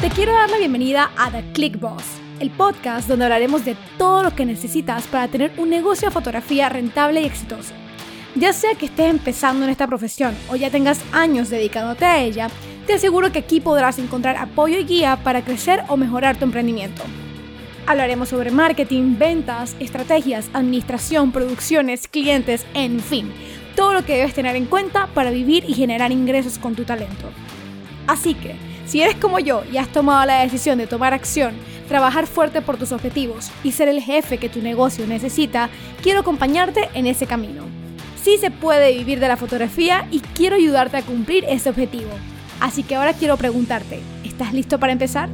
Te quiero dar la bienvenida a The Click Boss, el podcast donde hablaremos de todo lo que necesitas para tener un negocio de fotografía rentable y exitoso. Ya sea que estés empezando en esta profesión o ya tengas años dedicándote a ella, te aseguro que aquí podrás encontrar apoyo y guía para crecer o mejorar tu emprendimiento. Hablaremos sobre marketing, ventas, estrategias, administración, producciones, clientes, en fin, todo lo que debes tener en cuenta para vivir y generar ingresos con tu talento. Así que, si eres como yo y has tomado la decisión de tomar acción, trabajar fuerte por tus objetivos y ser el jefe que tu negocio necesita, quiero acompañarte en ese camino. Sí se puede vivir de la fotografía y quiero ayudarte a cumplir ese objetivo. Así que ahora quiero preguntarte, ¿estás listo para empezar?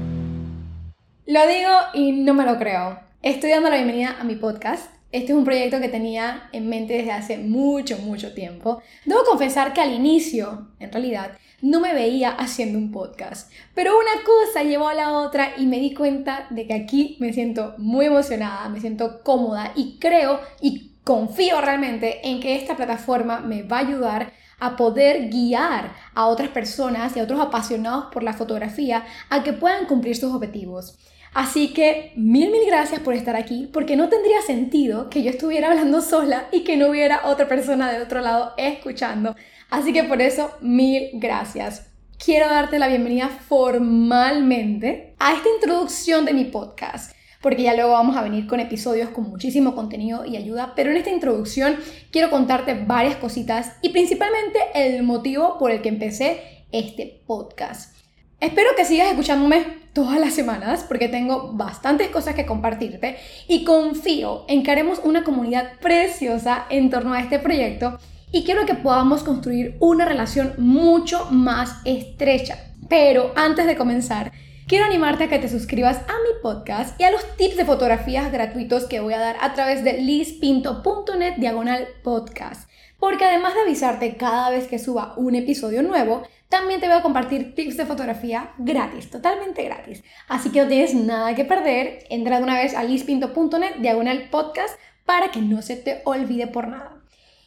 Lo digo y no me lo creo. Estoy dando la bienvenida a mi podcast. Este es un proyecto que tenía en mente desde hace mucho, mucho tiempo. Debo confesar que al inicio, en realidad, no me veía haciendo un podcast. Pero una cosa llevó a la otra y me di cuenta de que aquí me siento muy emocionada, me siento cómoda y creo y confío realmente en que esta plataforma me va a ayudar a poder guiar a otras personas y a otros apasionados por la fotografía a que puedan cumplir sus objetivos. Así que mil, mil gracias por estar aquí, porque no tendría sentido que yo estuviera hablando sola y que no hubiera otra persona de otro lado escuchando. Así que por eso, mil gracias. Quiero darte la bienvenida formalmente a esta introducción de mi podcast porque ya luego vamos a venir con episodios con muchísimo contenido y ayuda, pero en esta introducción quiero contarte varias cositas y principalmente el motivo por el que empecé este podcast. Espero que sigas escuchándome todas las semanas porque tengo bastantes cosas que compartirte y confío en que haremos una comunidad preciosa en torno a este proyecto y quiero que podamos construir una relación mucho más estrecha. Pero antes de comenzar, quiero animarte a que te suscribas a mi podcast y a los tips de fotografías gratuitos que voy a dar a través de lispinto.net diagonal podcast. Porque además de avisarte cada vez que suba un episodio nuevo, también te voy a compartir tips de fotografía gratis, totalmente gratis. Así que no tienes nada que perder. Entra de una vez a lispinto.net, diagonal podcast, para que no se te olvide por nada.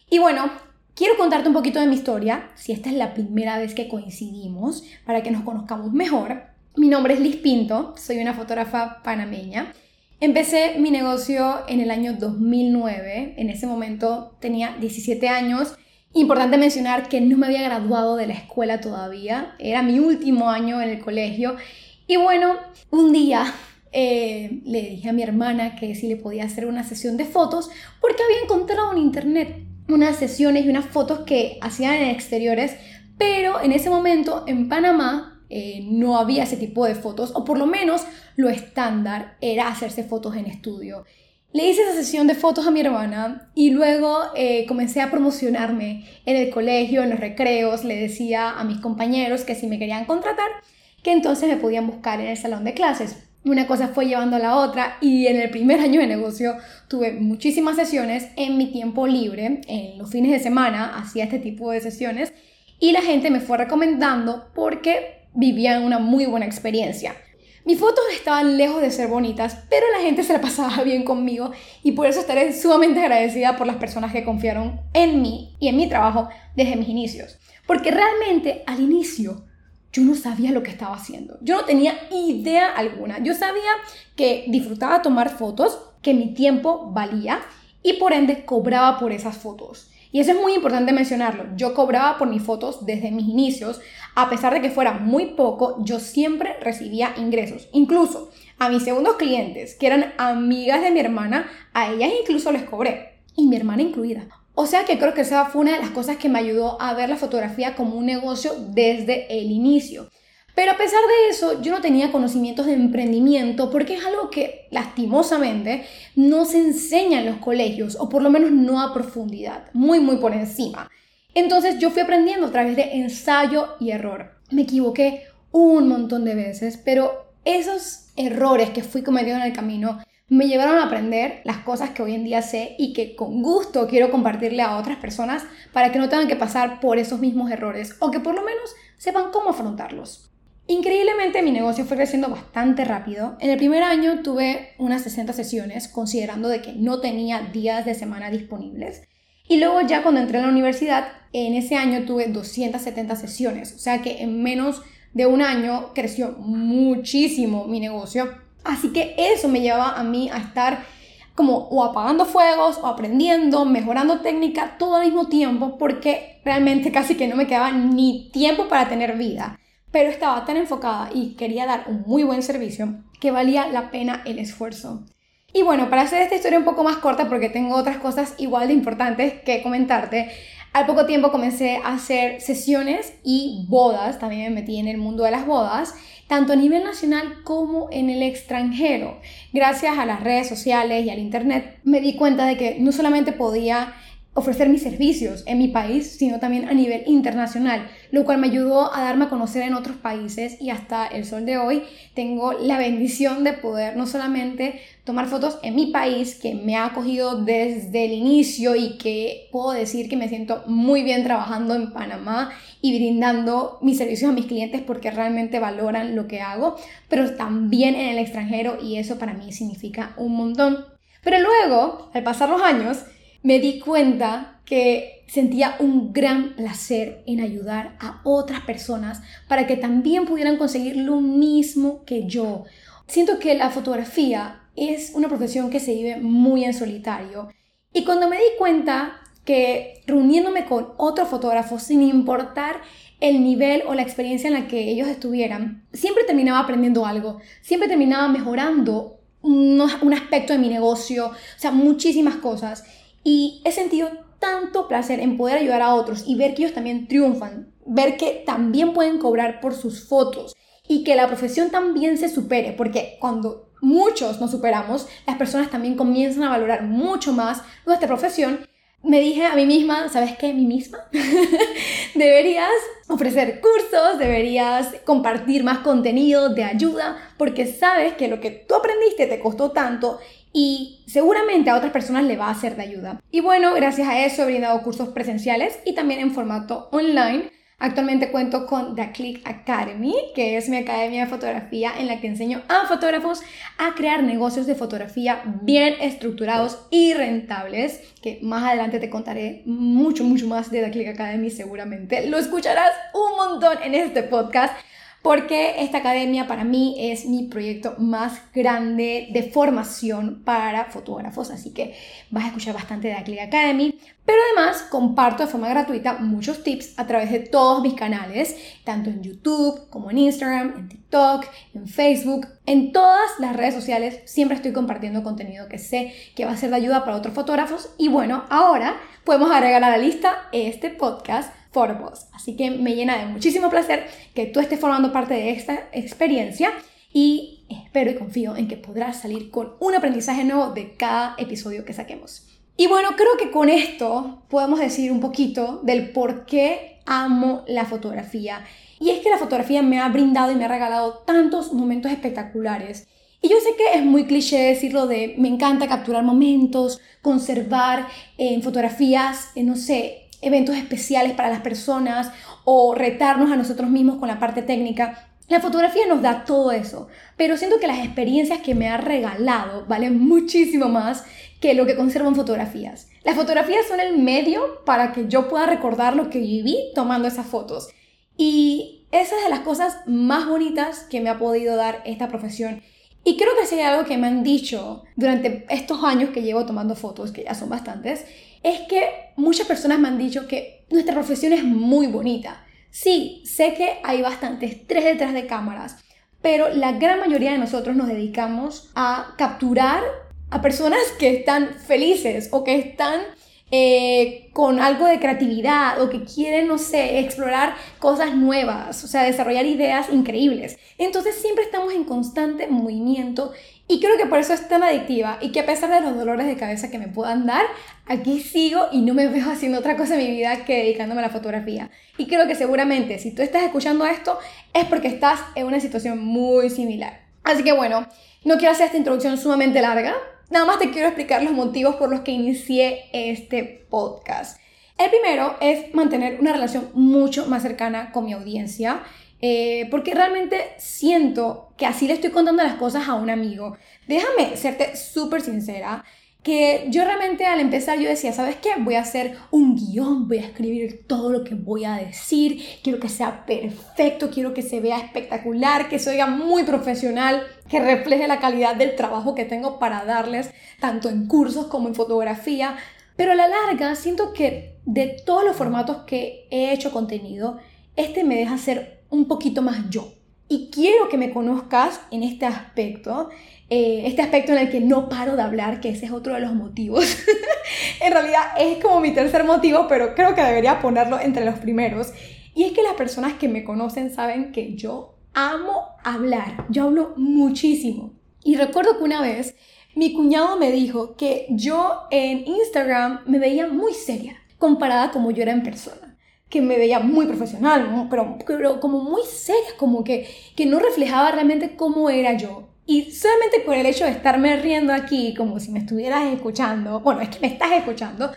Y bueno, quiero contarte un poquito de mi historia, si esta es la primera vez que coincidimos, para que nos conozcamos mejor. Mi nombre es Liz Pinto, soy una fotógrafa panameña. Empecé mi negocio en el año 2009, en ese momento tenía 17 años Importante mencionar que no me había graduado de la escuela todavía, era mi último año en el colegio. Y bueno, un día eh, le dije a mi hermana que si le podía hacer una sesión de fotos porque había encontrado en internet unas sesiones y unas fotos que hacían en exteriores, pero en ese momento en Panamá eh, no había ese tipo de fotos, o por lo menos lo estándar era hacerse fotos en estudio. Le hice esa sesión de fotos a mi hermana y luego eh, comencé a promocionarme en el colegio, en los recreos, le decía a mis compañeros que si me querían contratar, que entonces me podían buscar en el salón de clases. Una cosa fue llevando a la otra y en el primer año de negocio tuve muchísimas sesiones en mi tiempo libre, en los fines de semana hacía este tipo de sesiones y la gente me fue recomendando porque vivían una muy buena experiencia. Mis fotos estaban lejos de ser bonitas, pero la gente se la pasaba bien conmigo y por eso estaré sumamente agradecida por las personas que confiaron en mí y en mi trabajo desde mis inicios. Porque realmente al inicio yo no sabía lo que estaba haciendo. Yo no tenía idea alguna. Yo sabía que disfrutaba tomar fotos, que mi tiempo valía y por ende cobraba por esas fotos. Y eso es muy importante mencionarlo. Yo cobraba por mis fotos desde mis inicios. A pesar de que fuera muy poco, yo siempre recibía ingresos. Incluso a mis segundos clientes, que eran amigas de mi hermana, a ellas incluso les cobré. Y mi hermana incluida. O sea que creo que esa fue una de las cosas que me ayudó a ver la fotografía como un negocio desde el inicio. Pero a pesar de eso, yo no tenía conocimientos de emprendimiento porque es algo que lastimosamente no se enseña en los colegios, o por lo menos no a profundidad, muy, muy por encima. Entonces yo fui aprendiendo a través de ensayo y error. Me equivoqué un montón de veces, pero esos errores que fui cometiendo en el camino me llevaron a aprender las cosas que hoy en día sé y que con gusto quiero compartirle a otras personas para que no tengan que pasar por esos mismos errores o que por lo menos sepan cómo afrontarlos. Increíblemente mi negocio fue creciendo bastante rápido. En el primer año tuve unas 60 sesiones, considerando de que no tenía días de semana disponibles. Y luego ya cuando entré a la universidad, en ese año tuve 270 sesiones, o sea que en menos de un año creció muchísimo mi negocio. Así que eso me llevaba a mí a estar como o apagando fuegos o aprendiendo, mejorando técnica todo al mismo tiempo porque realmente casi que no me quedaba ni tiempo para tener vida. Pero estaba tan enfocada y quería dar un muy buen servicio que valía la pena el esfuerzo. Y bueno, para hacer esta historia un poco más corta, porque tengo otras cosas igual de importantes que comentarte, al poco tiempo comencé a hacer sesiones y bodas, también me metí en el mundo de las bodas, tanto a nivel nacional como en el extranjero. Gracias a las redes sociales y al internet me di cuenta de que no solamente podía ofrecer mis servicios en mi país, sino también a nivel internacional, lo cual me ayudó a darme a conocer en otros países y hasta el sol de hoy tengo la bendición de poder no solamente tomar fotos en mi país, que me ha acogido desde el inicio y que puedo decir que me siento muy bien trabajando en Panamá y brindando mis servicios a mis clientes porque realmente valoran lo que hago, pero también en el extranjero y eso para mí significa un montón. Pero luego, al pasar los años, me di cuenta que sentía un gran placer en ayudar a otras personas para que también pudieran conseguir lo mismo que yo. Siento que la fotografía es una profesión que se vive muy en solitario. Y cuando me di cuenta que reuniéndome con otros fotógrafos, sin importar el nivel o la experiencia en la que ellos estuvieran, siempre terminaba aprendiendo algo, siempre terminaba mejorando un, aspecto de mi negocio, o sea, muchísimas cosas. Y he sentido tanto placer en poder ayudar a otros y ver que ellos también triunfan, ver que también pueden cobrar por sus fotos y que la profesión también se supere, porque cuando muchos nos superamos, las personas también comienzan a valorar mucho más nuestra profesión. Me dije a mí misma, ¿sabes qué? Mí misma. deberías ofrecer cursos, deberías compartir más contenido de ayuda, porque sabes que lo que tú aprendiste te costó tanto y seguramente a otras personas le va a ser de ayuda. Y bueno, gracias a eso he brindado cursos presenciales y también en formato online. Actualmente cuento con The Click Academy, que es mi academia de fotografía en la que enseño a fotógrafos a crear negocios de fotografía bien estructurados y rentables, que más adelante te contaré mucho, mucho más de The Click Academy seguramente. Lo escucharás un montón en este podcast porque esta academia para mí es mi proyecto más grande de formación para fotógrafos, así que vas a escuchar bastante de Aclick Academy, pero además comparto de forma gratuita muchos tips a través de todos mis canales, tanto en YouTube como en Instagram, en TikTok, en Facebook, en todas las redes sociales siempre estoy compartiendo contenido que sé que va a ser de ayuda para otros fotógrafos. Y bueno, ahora podemos agregar a la lista este podcast Photoboss. Así que me llena de muchísimo placer que tú estés formando parte de esta experiencia y espero y confío en que podrás salir con un aprendizaje nuevo de cada episodio que saquemos. Y bueno, creo que con esto podemos decir un poquito del por qué amo la fotografía. Y es que la fotografía me ha brindado y me ha regalado tantos momentos espectaculares. Y yo sé que es muy cliché decirlo de me encanta capturar momentos, conservar en fotografías, no sé, eventos especiales para las personas o retarnos a nosotros mismos con la parte técnica. La fotografía nos da todo eso, pero siento que las experiencias que me ha regalado valen muchísimo más que lo que conservo en fotografías. Las fotografías son el medio para que yo pueda recordar lo que viví tomando esas fotos. Y esa es de las cosas más bonitas que me ha podido dar esta profesión. Y creo que si algo que me han dicho durante estos años que llevo tomando fotos, que ya son bastantes, es que muchas personas me han dicho que nuestra profesión es muy bonita. Sí, sé que hay bastante estrés detrás de cámaras, pero la gran mayoría de nosotros nos dedicamos a capturar a personas que están felices o que están eh, con algo de creatividad o que quieren, no sé, explorar cosas nuevas, o sea, desarrollar ideas increíbles. Entonces siempre estamos en constante movimiento y creo que por eso es tan adictiva y que a pesar de los dolores de cabeza que me puedan dar, aquí sigo y no me veo haciendo otra cosa en mi vida que dedicándome a la fotografía. Y creo que seguramente si tú estás escuchando esto es porque estás en una situación muy similar. Así que bueno, no quiero hacer esta introducción sumamente larga, Nada más te quiero explicar los motivos por los que inicié este podcast. El primero es mantener una relación mucho más cercana con mi audiencia, eh, porque realmente siento que así le estoy contando las cosas a un amigo. Déjame serte súper sincera. Que yo realmente al empezar yo decía, ¿sabes qué? Voy a hacer un guion, voy a escribir todo lo que voy a decir, quiero que sea perfecto, quiero que se vea espectacular, que se oiga muy profesional, que refleje la calidad del trabajo que tengo para darles, tanto en cursos como en fotografía. Pero a la larga siento que de todos los formatos que he hecho contenido, este me deja ser un poquito más yo. Y quiero que me conozcas en este aspecto eh, este aspecto en el que no paro de hablar, que ese es otro de los motivos. en realidad es como mi tercer motivo, pero creo que debería ponerlo entre los primeros. Y es que las personas que me conocen saben que yo amo hablar, yo hablo muchísimo. Y recuerdo que una vez mi cuñado me dijo que yo en Instagram me veía muy seria comparada como yo era en persona que me veía muy profesional, pero, pero como muy seria, como que, que no reflejaba realmente cómo era yo. Y solamente por el hecho de estarme riendo aquí, como si me estuvieras escuchando, bueno, es que me estás escuchando,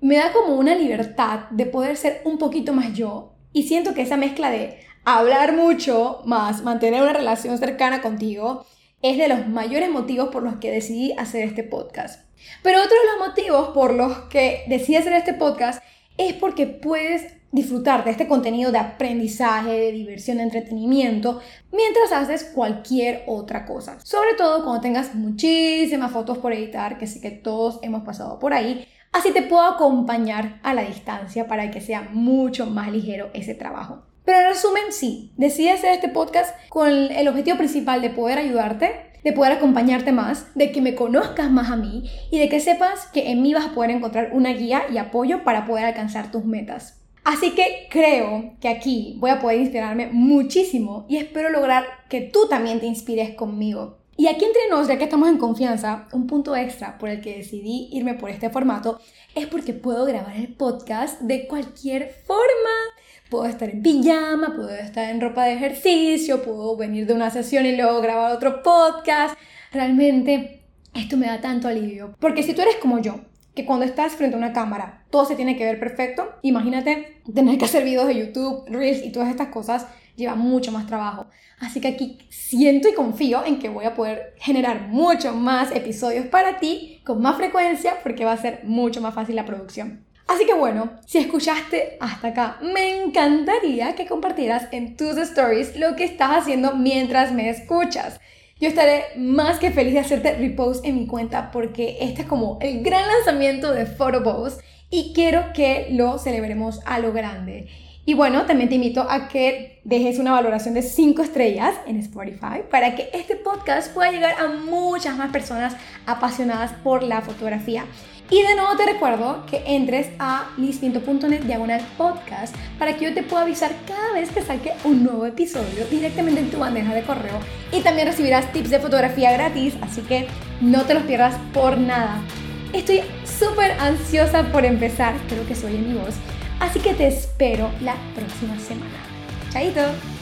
me da como una libertad de poder ser un poquito más yo. Y siento que esa mezcla de hablar mucho más mantener una relación cercana contigo es de los mayores motivos por los que decidí hacer este podcast. Pero otro de los motivos por los que decidí hacer este podcast es porque puedes disfrutar de este contenido de aprendizaje, de diversión, de entretenimiento, mientras haces cualquier otra cosa. Sobre todo cuando tengas muchísimas fotos por editar, que sé que todos hemos pasado por ahí. Así te puedo acompañar a la distancia para que sea mucho más ligero ese trabajo. Pero en resumen, sí, decidí hacer este podcast con el objetivo principal de poder ayudarte de poder acompañarte más, de que me conozcas más a mí y de que sepas que en mí vas a poder encontrar una guía y apoyo para poder alcanzar tus metas. Así que creo que aquí voy a poder inspirarme muchísimo y espero lograr que tú también te inspires conmigo. Y aquí entre nos, ya que estamos en confianza, un punto extra por el que decidí irme por este formato es porque puedo grabar el podcast de cualquier forma. Puedo estar en pijama, puedo estar en ropa de ejercicio, puedo venir de una sesión y luego grabar otro podcast. Realmente esto me da tanto alivio. Porque si tú eres como yo, que cuando estás frente a una cámara todo se tiene que ver perfecto, imagínate tener que hacer videos de YouTube, Reels y todas estas cosas lleva mucho más trabajo. Así que aquí siento y confío en que voy a poder generar mucho más episodios para ti con más frecuencia porque va a ser mucho más fácil la producción. Así que bueno, si escuchaste hasta acá, me encantaría que compartieras en tus stories lo que estás haciendo mientras me escuchas. Yo estaré más que feliz de hacerte repost en mi cuenta porque este es como el gran lanzamiento de Photobos y quiero que lo celebremos a lo grande. Y bueno, también te invito a que dejes una valoración de 5 estrellas en Spotify para que este podcast pueda llegar a muchas más personas apasionadas por la fotografía. Y de nuevo te recuerdo que entres a lispinto.net diagonal podcast para que yo te pueda avisar cada vez que saque un nuevo episodio directamente en tu bandeja de correo. Y también recibirás tips de fotografía gratis, así que no te los pierdas por nada. Estoy súper ansiosa por empezar, creo que soy en mi voz, así que te espero la próxima semana. Chaito.